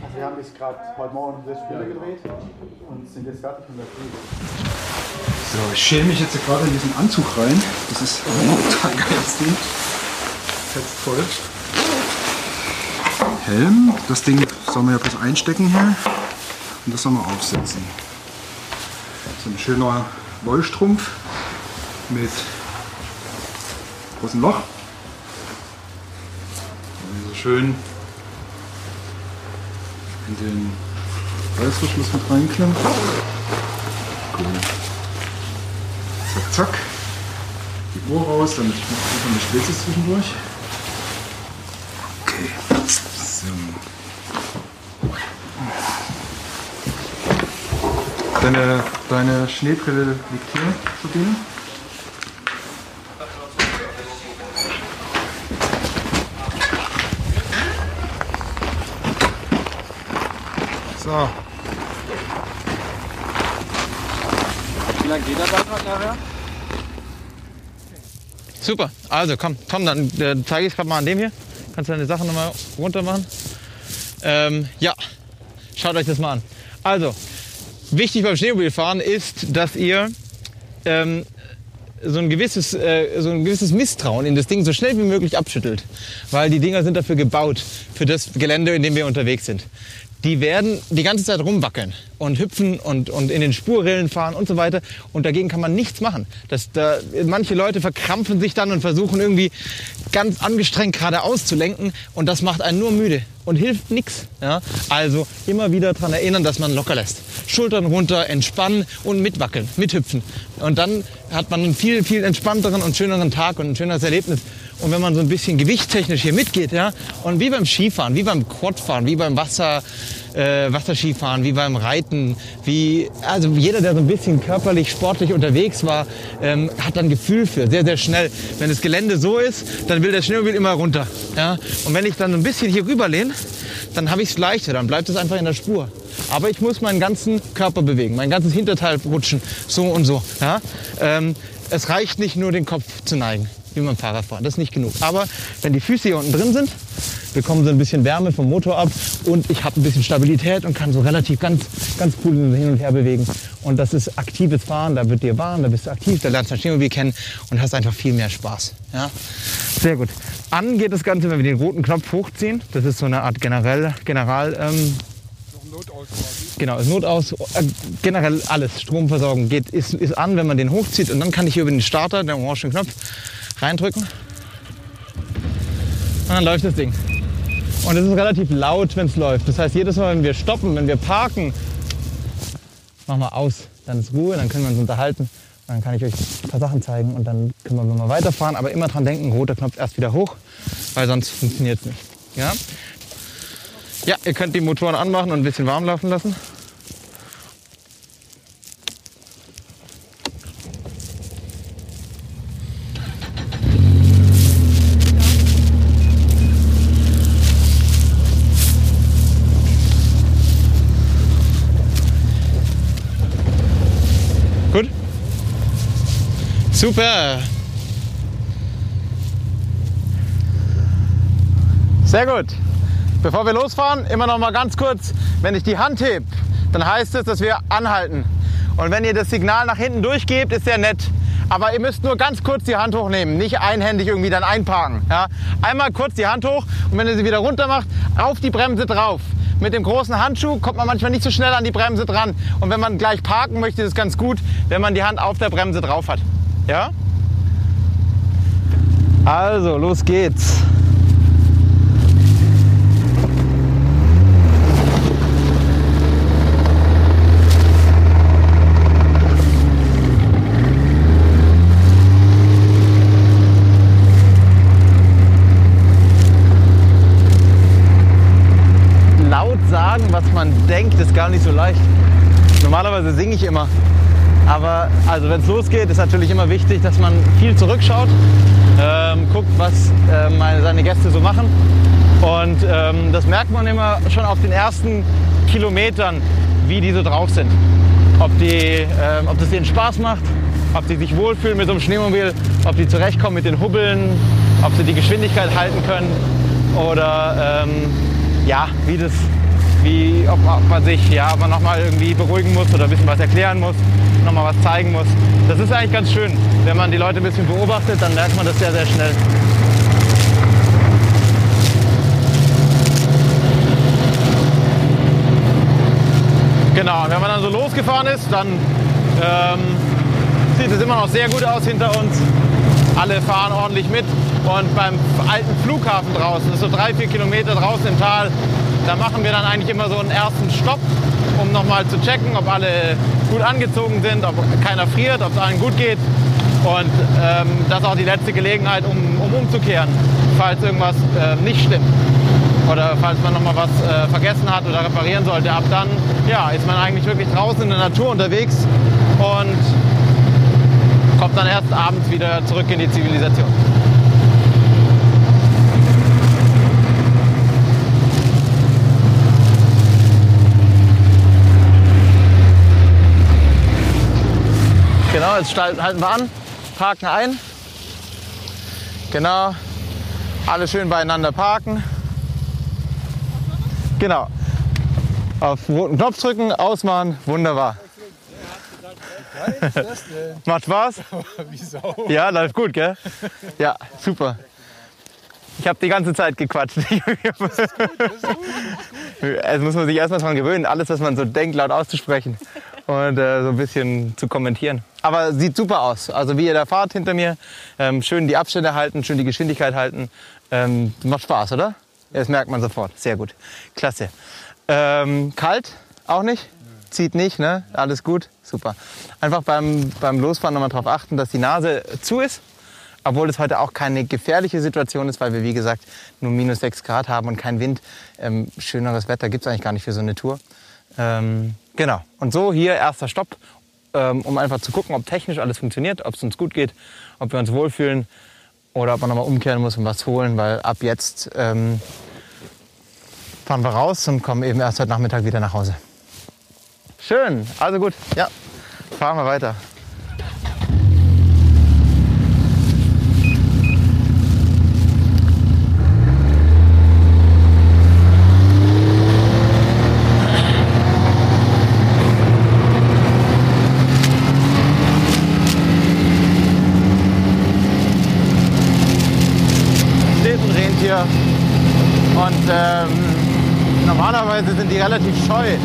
Also wir haben bis gerade heute Morgen sechs Spiele gedreht und sind jetzt fertig und das So, ich schäle mich jetzt gerade in diesen Anzug rein. Das ist total geiles Ding. Fetzt voll. Helm. Das Ding soll man ja bloß einstecken hier. Und das soll man aufsetzen. So ein schöner Wollstrumpf mit großem Loch. Schön in den Reißverschluss mit reinklemmt. Cool. Zack, zack. Die Uhr raus, damit ich noch nicht Spezies zwischendurch. Okay. So. Deine, deine Schneebrille liegt hier, Sabine. So, Wie lange geht der Beitrag nachher? Super, also komm, Tom, dann äh, zeige ich es gerade mal an dem hier. Kannst du deine Sachen nochmal runter machen? Ähm, ja, schaut euch das mal an. Also, wichtig beim Schneemobilfahren ist, dass ihr ähm, so, ein gewisses, äh, so ein gewisses Misstrauen in das Ding so schnell wie möglich abschüttelt. Weil die Dinger sind dafür gebaut, für das Gelände, in dem wir unterwegs sind. Die werden die ganze Zeit rumwackeln und hüpfen und, und in den Spurrillen fahren und so weiter. Und dagegen kann man nichts machen. Das, da, manche Leute verkrampfen sich dann und versuchen irgendwie ganz angestrengt geradeaus zu lenken. Und das macht einen nur müde und hilft nichts. Ja? Also immer wieder daran erinnern, dass man locker lässt. Schultern runter, entspannen und mitwackeln, mithüpfen. Und dann hat man einen viel, viel entspannteren und schöneren Tag und ein schöneres Erlebnis. Und wenn man so ein bisschen gewichtstechnisch hier mitgeht, ja, und wie beim Skifahren, wie beim Quadfahren, wie beim Wasser, äh, Wasserskifahren, wie beim Reiten, wie, also jeder, der so ein bisschen körperlich, sportlich unterwegs war, ähm, hat dann Gefühl für, sehr, sehr schnell. Wenn das Gelände so ist, dann will der Schneemobil immer runter, ja. Und wenn ich dann ein bisschen hier rüberlehne, dann habe ich es leichter, dann bleibt es einfach in der Spur. Aber ich muss meinen ganzen Körper bewegen, mein ganzes Hinterteil rutschen, so und so. Ja? Ähm, es reicht nicht nur den Kopf zu neigen, wie beim Fahrradfahren. Das ist nicht genug. Aber wenn die Füße hier unten drin sind, bekommen sie ein bisschen Wärme vom Motor ab und ich habe ein bisschen Stabilität und kann so relativ ganz, ganz cool hin und her bewegen. Und das ist aktives Fahren, da wird dir warm, da bist du aktiv, da lernst du das Schneemobil kennen und hast einfach viel mehr Spaß. Ja? Sehr gut. An geht das Ganze, wenn wir den roten Knopf hochziehen. Das ist so eine Art Generell, General, ähm, Genau, ist Notaus, äh, generell alles, Stromversorgung geht, ist, ist an, wenn man den hochzieht und dann kann ich hier über den Starter, den orangen Knopf, reindrücken und dann läuft das Ding. Und es ist relativ laut, wenn es läuft. Das heißt, jedes Mal, wenn wir stoppen, wenn wir parken, machen wir aus. Dann ist Ruhe, dann können wir uns unterhalten. Dann kann ich euch ein paar Sachen zeigen und dann können wir mal weiterfahren. Aber immer dran denken, roter Knopf erst wieder hoch, weil sonst funktioniert es nicht. Ja? ja, ihr könnt die Motoren anmachen und ein bisschen warm laufen lassen. Super. Sehr gut. Bevor wir losfahren, immer noch mal ganz kurz, wenn ich die Hand heb, dann heißt es, dass wir anhalten. Und wenn ihr das Signal nach hinten durchgebt, ist sehr nett. Aber ihr müsst nur ganz kurz die Hand hochnehmen, nicht einhändig irgendwie dann einparken. Ja? Einmal kurz die Hand hoch und wenn ihr sie wieder runter macht, auf die Bremse drauf. Mit dem großen Handschuh kommt man manchmal nicht so schnell an die Bremse dran. Und wenn man gleich parken möchte, ist es ganz gut, wenn man die Hand auf der Bremse drauf hat. Ja? Also, los geht's. laut sagen, was man denkt, ist gar nicht so leicht. Normalerweise singe ich immer. Aber also wenn es losgeht, ist natürlich immer wichtig, dass man viel zurückschaut, ähm, guckt, was äh, meine, seine Gäste so machen. Und ähm, das merkt man immer schon auf den ersten Kilometern, wie die so drauf sind. Ob, die, ähm, ob das denen Spaß macht, ob sie sich wohlfühlen mit so einem Schneemobil, ob die zurechtkommen mit den Hubbeln, ob sie die Geschwindigkeit halten können oder ähm, ja, wie das, wie, ob, ob man sich, ja, nochmal irgendwie beruhigen muss oder ein bisschen was erklären muss, nochmal was zeigen muss. Das ist eigentlich ganz schön. Wenn man die Leute ein bisschen beobachtet, dann merkt man das sehr, sehr schnell. Genau, wenn man dann so losgefahren ist, dann ähm, sieht es immer noch sehr gut aus hinter uns. Alle fahren ordentlich mit. Und beim alten Flughafen draußen, ist so drei, vier Kilometer draußen im Tal, da machen wir dann eigentlich immer so einen ersten Stopp, um nochmal zu checken, ob alle gut angezogen sind, ob keiner friert, ob es allen gut geht. Und ähm, das ist auch die letzte Gelegenheit, um, um umzukehren, falls irgendwas äh, nicht stimmt. Oder falls man nochmal was äh, vergessen hat oder reparieren sollte. Ab dann ja, ist man eigentlich wirklich draußen in der Natur unterwegs und kommt dann erst abends wieder zurück in die Zivilisation. Genau, jetzt halten wir an, parken ein. Genau, alle schön beieinander parken. Genau. Auf den roten Knopf drücken, ausmachen, wunderbar. Macht Spaß? Ja, läuft gut, gell? Ja, super. Ich habe die ganze Zeit gequatscht. Es muss man sich erstmal dran gewöhnen, alles, was man so denkt, laut auszusprechen und äh, so ein bisschen zu kommentieren. Aber sieht super aus. Also wie ihr da fahrt hinter mir, ähm, schön die Abstände halten, schön die Geschwindigkeit halten. Ähm, macht Spaß, oder? Das merkt man sofort. Sehr gut. Klasse. Ähm, kalt? Auch nicht? Zieht nicht, ne? Alles gut? Super. Einfach beim, beim Losfahren nochmal darauf achten, dass die Nase zu ist. Obwohl es heute auch keine gefährliche Situation ist, weil wir, wie gesagt, nur minus 6 Grad haben und kein Wind. Ähm, schöneres Wetter gibt es eigentlich gar nicht für so eine Tour. Ähm, genau. Und so hier erster Stopp, ähm, um einfach zu gucken, ob technisch alles funktioniert, ob es uns gut geht, ob wir uns wohlfühlen oder ob man nochmal umkehren muss und was holen, weil ab jetzt ähm, fahren wir raus und kommen eben erst heute Nachmittag wieder nach Hause. Schön, also gut, ja, fahren wir weiter. Ein Rentier und ähm, normalerweise sind die relativ scheu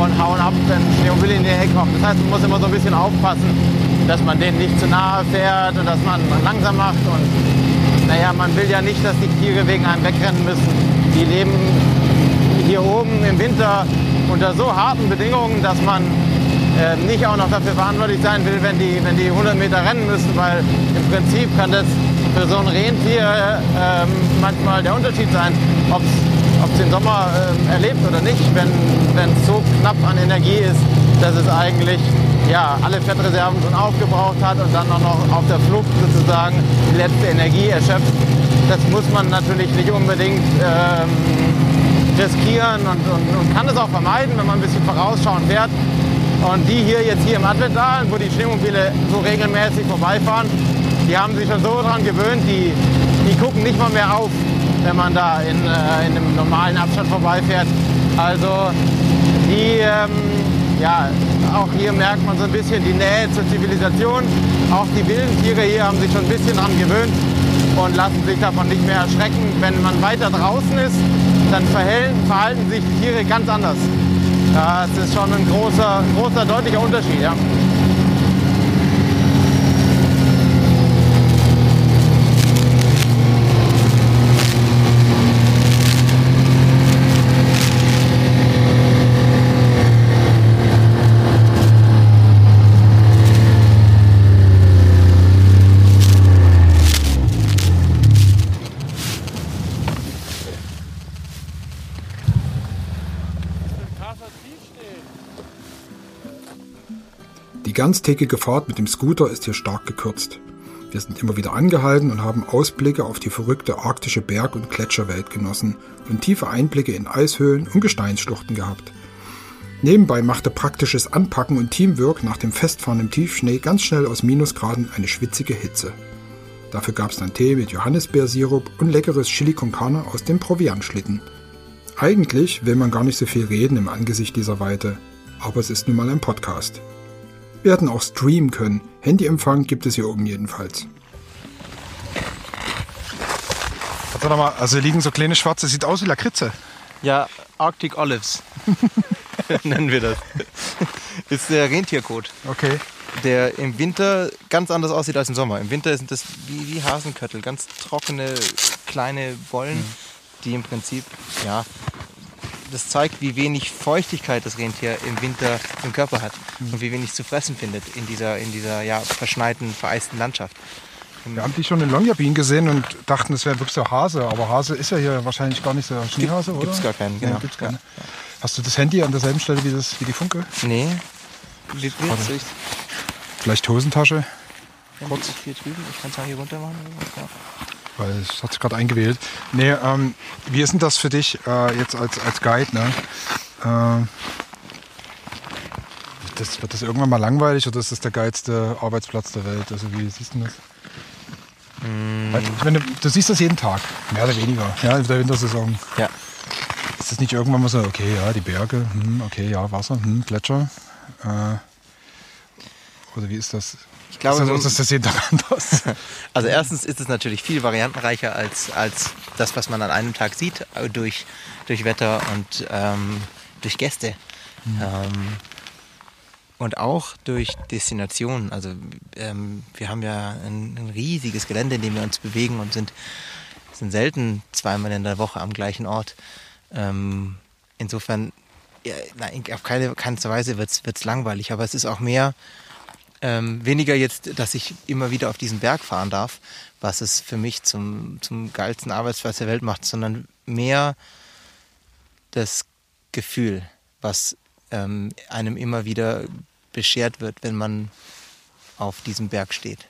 und hauen ab, wenn Schneemobil in die Nähe kommt. Das heißt, man muss immer so ein bisschen aufpassen, dass man denen nicht zu nahe fährt und dass man langsam macht. Und naja, man will ja nicht, dass die Tiere wegen einem wegrennen müssen. Die leben hier oben im Winter unter so harten Bedingungen, dass man äh, nicht auch noch dafür verantwortlich sein will, wenn die, wenn die 100 Meter rennen müssen, weil im Prinzip kann das für so ein Rentier ähm, manchmal der Unterschied sein, ob es den Sommer ähm, erlebt oder nicht, wenn es so knapp an Energie ist, dass es eigentlich ja, alle Fettreserven schon aufgebraucht hat und dann auch noch auf der Flucht sozusagen die letzte Energie erschöpft. Das muss man natürlich nicht unbedingt ähm, riskieren und, und, und kann es auch vermeiden, wenn man ein bisschen vorausschauend fährt. Und die hier jetzt hier im Advental, wo die Schneemobile so regelmäßig vorbeifahren, die haben sich schon so daran gewöhnt, die, die gucken nicht mal mehr auf, wenn man da in, äh, in einem normalen Abstand vorbeifährt. Also die, ähm, ja, auch hier merkt man so ein bisschen die Nähe zur Zivilisation. Auch die wilden Tiere hier haben sich schon ein bisschen daran gewöhnt und lassen sich davon nicht mehr erschrecken. Wenn man weiter draußen ist, dann verhalten, sich die Tiere ganz anders. Das ist schon ein großer, großer deutlicher Unterschied. Ja. Ganztägige Fahrt mit dem Scooter ist hier stark gekürzt. Wir sind immer wieder angehalten und haben Ausblicke auf die verrückte arktische Berg- und Gletscherwelt genossen und tiefe Einblicke in Eishöhlen und Gesteinsschluchten gehabt. Nebenbei machte praktisches Anpacken und Teamwork nach dem Festfahren im Tiefschnee ganz schnell aus Minusgraden eine schwitzige Hitze. Dafür gab es dann Tee mit Johannisbeersirup und leckeres Chili con Carne aus dem Proviantschlitten. Eigentlich will man gar nicht so viel reden im Angesicht dieser Weite, aber es ist nun mal ein Podcast. Wir hätten auch streamen können. Handyempfang gibt es hier oben jedenfalls. Warte noch mal, also hier liegen so kleine schwarze, sieht aus wie Lakritze. Ja, Arctic Olives nennen wir das. Ist der Rentierkot, Okay. der im Winter ganz anders aussieht als im Sommer. Im Winter sind das wie, wie Hasenköttel, ganz trockene kleine Bollen, die im Prinzip, ja, das zeigt, wie wenig Feuchtigkeit das Rentier im Winter im Körper hat und wie wenig zu fressen findet in dieser, in dieser ja, verschneiten, vereisten Landschaft. Wir haben die schon in Longyearbyen gesehen und dachten, es wäre wirklich so Hase. Aber Hase ist ja hier wahrscheinlich gar nicht so Schneehase, oder? Gibt's gar keinen, Nee, genau. gibt's keinen. Hast du das Handy an derselben Stelle wie, das, wie die Funke? Nee, vibriert Warte. durch. Vielleicht Hosentasche, Kurz hier drüben, ich kann es mal hier runter machen. Ja. Weil es hat sich gerade eingewählt. Nee, ähm, wie ist denn das für dich äh, jetzt als, als Guide? Ne? Ähm, das, wird das irgendwann mal langweilig oder ist das der geilste Arbeitsplatz der Welt? Also wie siehst du das? Weil, Ich meine, du siehst das jeden Tag, mehr oder weniger, ja, in der Wintersaison. ja. Ist das nicht irgendwann mal so, okay, ja, die Berge, hm, okay, ja, Wasser, hm, Gletscher? Äh, oder wie ist das? Ich glaube, Also, so- das ist das jeden Tag anders. Also erstens ist es natürlich viel variantenreicher als, als das, was man an einem Tag sieht, äh, durch, durch Wetter und ähm, durch Gäste. Ähm, und auch durch Destinationen. Also ähm, wir haben ja ein, ein riesiges Gelände, in dem wir uns bewegen und sind, sind selten zweimal in der Woche am gleichen Ort. Ähm, insofern, ja, nein, auf keine, keinster Weise wird es langweilig, aber es ist auch mehr, ähm, weniger jetzt, dass ich immer wieder auf diesen Berg fahren darf, was es für mich zum, zum geilsten Arbeitsplatz der Welt macht, sondern mehr das Gefühl, was ähm, einem immer wieder beschert wird, wenn man auf diesem Berg steht.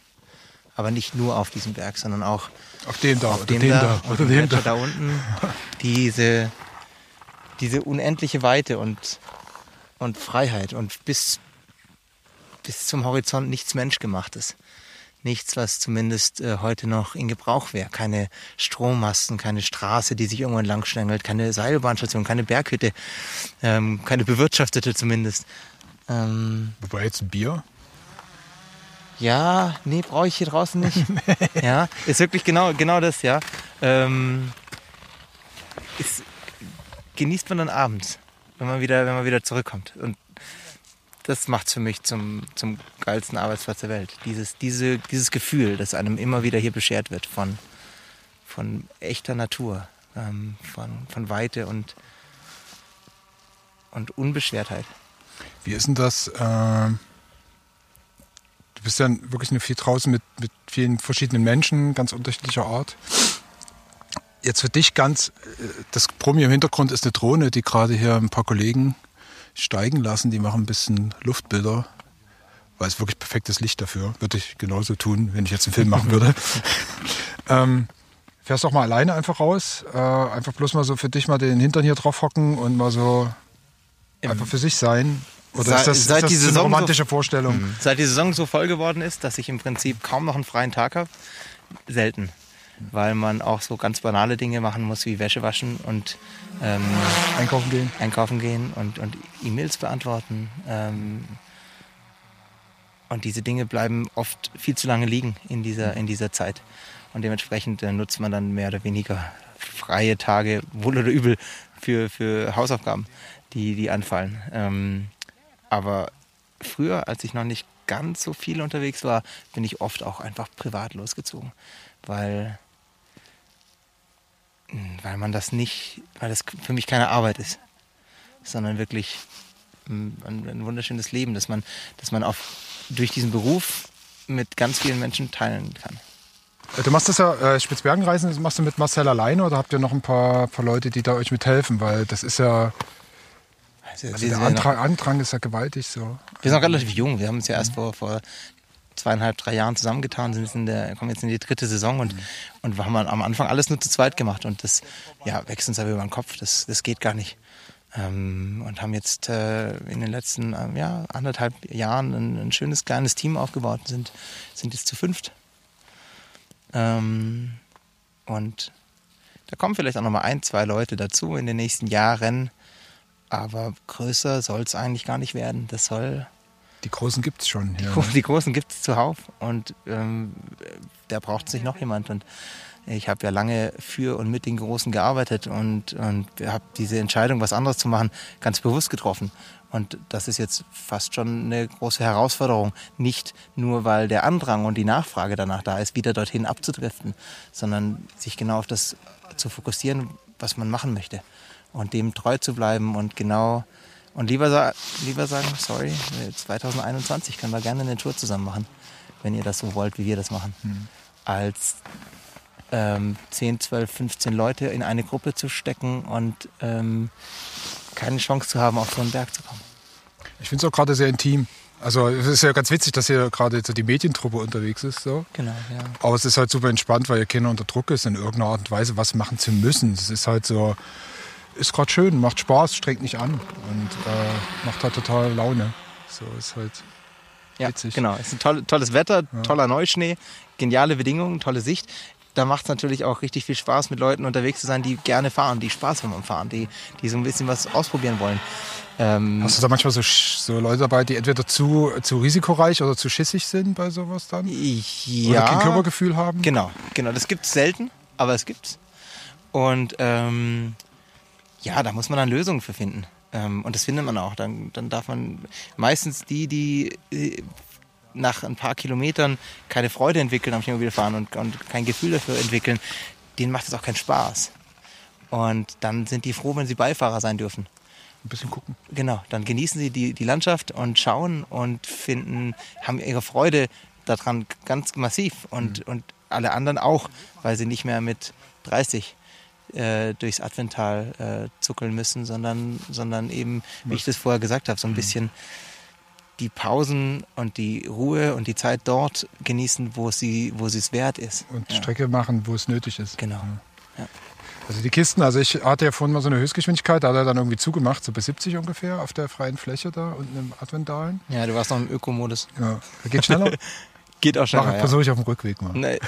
Aber nicht nur auf diesem Berg, sondern auch Auf dem da, auf dem, dem da, oder dem dem da. da unten. Diese, diese unendliche Weite und, und Freiheit und bis, bis zum Horizont nichts Menschgemachtes. Nichts, was zumindest äh, heute noch in Gebrauch wäre. Keine Strommasten, keine Straße, die sich irgendwo entlang schlängelt, keine Seilbahnstation, keine Berghütte, ähm, keine bewirtschaftete zumindest. Ähm, Wobei jetzt ein Bier. ja, nee, brauche ich hier draußen nicht. ja, ist wirklich genau, genau das, ja. Ähm, ist, genießt man dann abends, wenn man wieder, wenn man wieder zurückkommt. Und das macht für mich zum, zum geilsten Arbeitsplatz der Welt. Dieses, diese, dieses Gefühl, das einem immer wieder hier beschert wird von, von echter Natur, ähm, von, von Weite und, und Unbeschwertheit. Wie ist denn das? ähm, du bist ja wirklich nur viel draußen mit, mit vielen verschiedenen Menschen, ganz unterschiedlicher Art. Jetzt für dich ganz, äh, das Promi im Hintergrund ist eine Drohne, die gerade hier ein paar Kollegen steigen lassen. Die machen ein bisschen Luftbilder, weil es wirklich perfektes Licht dafür. Würde ich genauso tun, wenn ich jetzt einen Film machen würde. ähm, fährst doch mal alleine einfach raus. Äh, einfach bloß mal so für dich mal den Hintern hier drauf hocken und mal so einfach für sich sein. Oder Sei- ist das, seit ist das die so eine Saison so- romantische Vorstellung? Seit die Saison so voll geworden ist, dass ich im Prinzip kaum noch einen freien Tag habe, selten. Weil man auch so ganz banale Dinge machen muss, wie Wäsche waschen und ähm, Einkaufen gehen? einkaufen gehen und, und E-Mails beantworten. Ähm, und diese Dinge bleiben oft viel zu lange liegen in dieser, in dieser Zeit. Und dementsprechend äh, nutzt man dann mehr oder weniger freie Tage, wohl oder übel, für, für Hausaufgaben, die, die anfallen. Ähm, aber früher, als ich noch nicht ganz so viel unterwegs war, bin ich oft auch einfach privat losgezogen. Weil, weil man das nicht, weil das für mich keine Arbeit ist, sondern wirklich mm, ein, ein wunderschönes Leben, dass man, dass man auf, durch diesen Beruf mit ganz vielen Menschen teilen kann. Du machst das ja, äh, Spitzbergenreisen, das machst du mit Marcel alleine oder habt ihr noch ein paar, paar Leute, die da euch mithelfen? Weil das ist ja, Also, also der ja noch, Andrang, ist ja gewaltig so. wir sind noch relativ jung. Wir haben uns ja erst vor, vor zweieinhalb, drei Jahren zusammengetan, sind in der, kommen jetzt in die dritte Saison und, und wir haben am Anfang alles nur zu zweit gemacht und das ja, wächst uns aber über den Kopf. Das, das geht gar nicht. Ähm, und haben jetzt äh, in den letzten ähm, ja, anderthalb Jahren ein, ein schönes kleines Team aufgebaut und sind, sind jetzt zu fünft. Ähm, und da kommen vielleicht auch noch mal ein, zwei Leute dazu in den nächsten Jahren. Aber größer soll es eigentlich gar nicht werden. Das soll. Die Großen gibt es schon. Ja. Die Großen gibt es zuhauf und ähm, da braucht es nicht noch jemand. Und ich habe ja lange für und mit den Großen gearbeitet und, und habe diese Entscheidung, was anderes zu machen, ganz bewusst getroffen. Und das ist jetzt fast schon eine große Herausforderung. Nicht nur, weil der Andrang und die Nachfrage danach da ist, wieder dorthin abzudriften, sondern sich genau auf das zu fokussieren, was man machen möchte. Und dem treu zu bleiben und genau und lieber, sa lieber sagen, sorry, 2021 können wir gerne eine Tour zusammen machen, wenn ihr das so wollt, wie wir das machen. Als ähm, 10, 12, 15 Leute in eine Gruppe zu stecken und ähm, keine Chance zu haben, auf so einen Berg zu kommen. Ich finde es auch gerade sehr intim. Also es ist ja ganz witzig, dass hier gerade so die Medientruppe unterwegs ist. So. Genau, ja. Aber es ist halt super entspannt, weil ihr keiner unter Druck ist, in irgendeiner Art und Weise was machen zu müssen. Es ist halt so, ist gerade schön, macht Spaß, strengt nicht an und äh, macht halt total Laune. So ist halt Ja, witzig. genau. Es ist ein toll, tolles Wetter, toller Neuschnee, geniale Bedingungen, tolle Sicht. da macht es natürlich auch richtig viel Spaß, mit Leuten unterwegs zu sein, die gerne fahren, die Spaß haben am Fahren, die, die so ein bisschen was ausprobieren wollen. Ähm, Hast du da manchmal so, so Leute dabei, die entweder zu, zu risikoreich oder zu schissig sind bei sowas dann? ja, Oder kein Körpergefühl haben? Genau, genau. Das gibt's selten, aber es gibt's. Und ähm, ja, da muss man dann Lösungen für finden. Ähm, und das findet man auch. Dann, dann darf man meistens die, die äh, nach ein paar Kilometern keine Freude entwickeln am Schneemobilfahren und, und kein Gefühl dafür entwickeln, denen macht es auch keinen Spaß. Und dann sind die froh, wenn sie Beifahrer sein dürfen. Ein bisschen gucken. Genau, dann genießen sie die, die Landschaft und schauen und finden, haben ihre Freude daran ganz massiv und, und alle anderen auch, weil sie nicht mehr mit 30 äh, durchs Advental äh, zuckeln müssen, sondern, sondern eben, wie ich das vorher gesagt habe, so ein bisschen die Pausen und die Ruhe und die Zeit dort genießen, wo sie wo sie es wert ist. Und Ja, Strecke machen, wo es nötig ist. Genau. Also die Kisten, also ich hatte ja vorhin mal so eine Höchstgeschwindigkeit, da hat er dann irgendwie zugemacht, so bei 70 ungefähr auf der freien Fläche da unten im Adventalen. Ja, du warst noch im Ökomodus. Ja, geht schneller. Geht auch Mach, schneller. ja. Versuche ich auf dem Rückweg mal. Nee.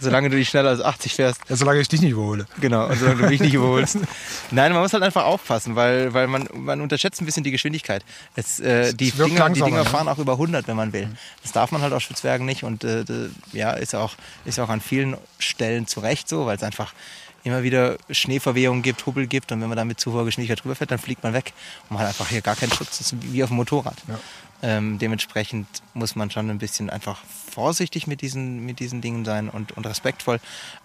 Solange du nicht schneller als 80 fährst, Ja, solange ich dich nicht überhole. Genau, und solange du mich nicht überholst. Nein, man muss halt einfach aufpassen, weil, weil man, man unterschätzt ein bisschen die Geschwindigkeit. Es, äh, die, Es Dinger, die langsamer, Dinger ne? fahren auch über 100, wenn man will. Das darf man halt auf Spitzbergen nicht und äh, ja, ist auch, ist auch an vielen Stellen zu Recht so, weil es einfach immer wieder Schneeverwehungen gibt, Hubbel gibt und wenn man da mit zu hoher Geschwindigkeit drüber fährt, dann fliegt man weg und man hat einfach hier gar keinen Schutz. Das ist wie auf dem Motorrad. Ja. Ähm, dementsprechend muss man schon ein bisschen einfach vorsichtig mit diesen, mit diesen Dingen sein und, und respektvoll.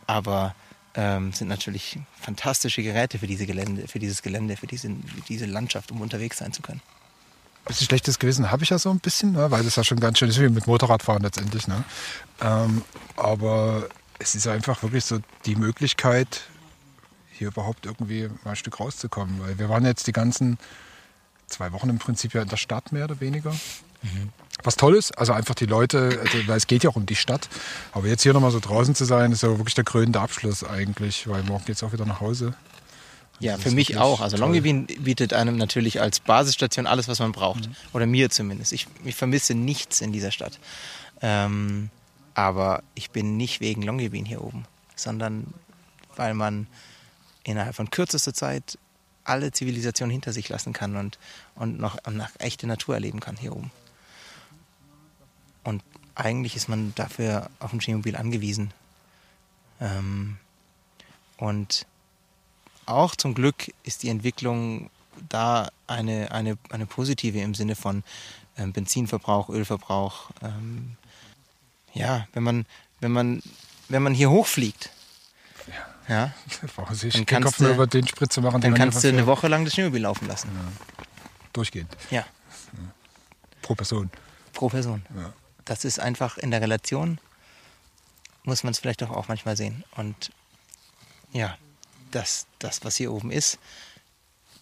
Aber ähm, sind natürlich fantastische Geräte für diese Gelände, für dieses Gelände, für diese, diese Landschaft, um unterwegs sein zu können. bisschen schlechtes Gewissen habe ich ja so ein bisschen, ne? weil das ja schon ganz schön ist wie mit Motorradfahren letztendlich. Ne? Ähm, aber es ist einfach wirklich so die Möglichkeit, hier überhaupt irgendwie mal ein Stück rauszukommen. Weil wir waren jetzt die ganzen zwei Wochen im Prinzip ja in der Stadt mehr oder weniger. Was toll ist, also einfach die Leute, also, weil es geht ja auch um die Stadt. Aber jetzt hier nochmal so draußen zu sein, ist ja wirklich der krönende Abschluss eigentlich, weil morgen geht es auch wieder nach Hause. Ja, Das für mich auch. Also. Longyearbyen bietet einem natürlich als Basisstation alles, was man braucht. Mhm. Oder mir zumindest. Ich, ich vermisse nichts in dieser Stadt. Ähm, aber ich bin nicht wegen Longyearbyen hier oben, sondern weil man innerhalb von kürzester Zeit alle Zivilisation hinter sich lassen kann und, und noch, noch echte Natur erleben kann hier oben. Und eigentlich ist man dafür auf ein Skimobil angewiesen. Ähm, und auch zum Glück ist die Entwicklung da eine, eine, eine positive im Sinne von ähm, Benzinverbrauch, Ölverbrauch. Ähm, ja, wenn man, wenn man, wenn man hier hochfliegt, ja, Vorsicht, Dann den kannst Kopf du- über den Sprit zu machen, dann kannst du eine. Woche lang das Schneemobil laufen lassen. durchgehend Ja, pro Person. pro Person. Ja. Das ist einfach in der Relation, muss man es vielleicht doch auch manchmal sehen. Und ja, das, das, was hier oben ist,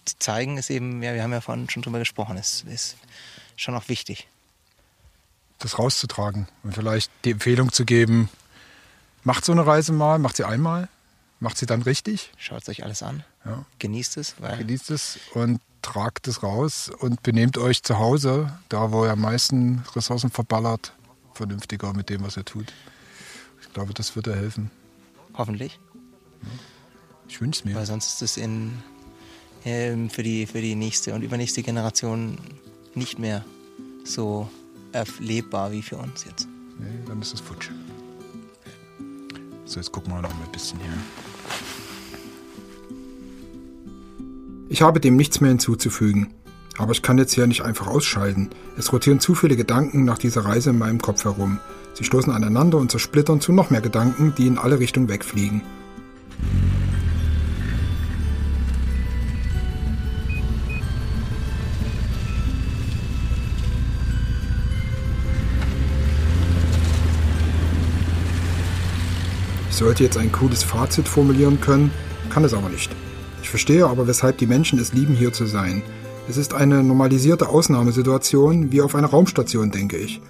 zu zeigen, ist eben, ja, wir haben ja vorhin schon drüber gesprochen, ist, ist schon auch wichtig. das rauszutragen und vielleicht die Empfehlung zu geben, macht so eine Reise mal, macht sie einmal, macht sie dann richtig, Schaut euch alles an, ja, genießt es, weil genießt es und tragt es raus und benehmt euch zu Hause, da wo ihr am meisten Ressourcen verballert, vernünftiger mit dem, was ihr tut. Ich glaube, das wird dir helfen. hoffentlich, Ich wünsche es mir. weil sonst ist es in, ähm, für, die, für die nächste und übernächste Generation nicht mehr so erlebbar wie für uns jetzt. Nee, dann ist es futsch. So, jetzt gucken wir noch mal ein bisschen hier. Ich habe dem nichts mehr hinzuzufügen. Aber ich kann jetzt hier nicht einfach ausschalten. Es rotieren zu viele Gedanken nach dieser Reise in meinem Kopf herum. Sie stoßen aneinander und zersplittern zu noch mehr Gedanken, die in alle Richtungen wegfliegen. Sollte jetzt ein cooles Fazit formulieren können, kann es aber nicht. Ich verstehe aber, weshalb die Menschen es lieben, hier zu sein. Es ist eine normalisierte Ausnahmesituation, wie auf einer Raumstation, denke ich.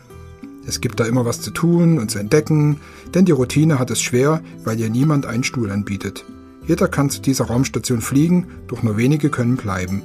Es gibt da immer was zu tun und zu entdecken, denn die Routine hat es schwer, weil ihr niemand einen Stuhl anbietet. Jeder kann zu dieser Raumstation fliegen, doch nur wenige können bleiben.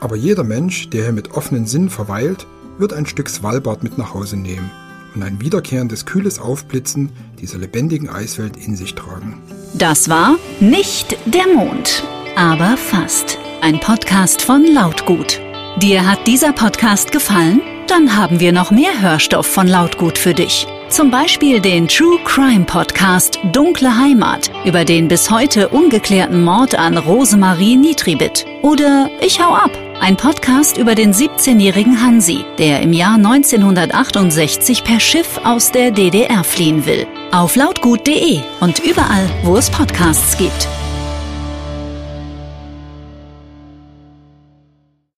Aber jeder Mensch, der hier mit offenen Sinnen verweilt, wird ein Stück Svalbard mit nach Hause nehmen. Und ein wiederkehrendes kühles Aufblitzen dieser lebendigen Eiswelt in sich tragen. Das war nicht der Mond, aber fast. Ein Podcast von Lautgut. Dir hat dieser Podcast gefallen? Dann haben wir noch mehr Hörstoff von Lautgut für dich. Zum Beispiel den True Crime Podcast Dunkle Heimat über den bis heute ungeklärten Mord an Rosemarie Nitribit. Oder Ich hau ab, ein Podcast über den 17-jährigen Hansi, der im Jahr 1968 per Schiff aus der DDR fliehen will. Auf lautgut.de und überall, wo es Podcasts gibt.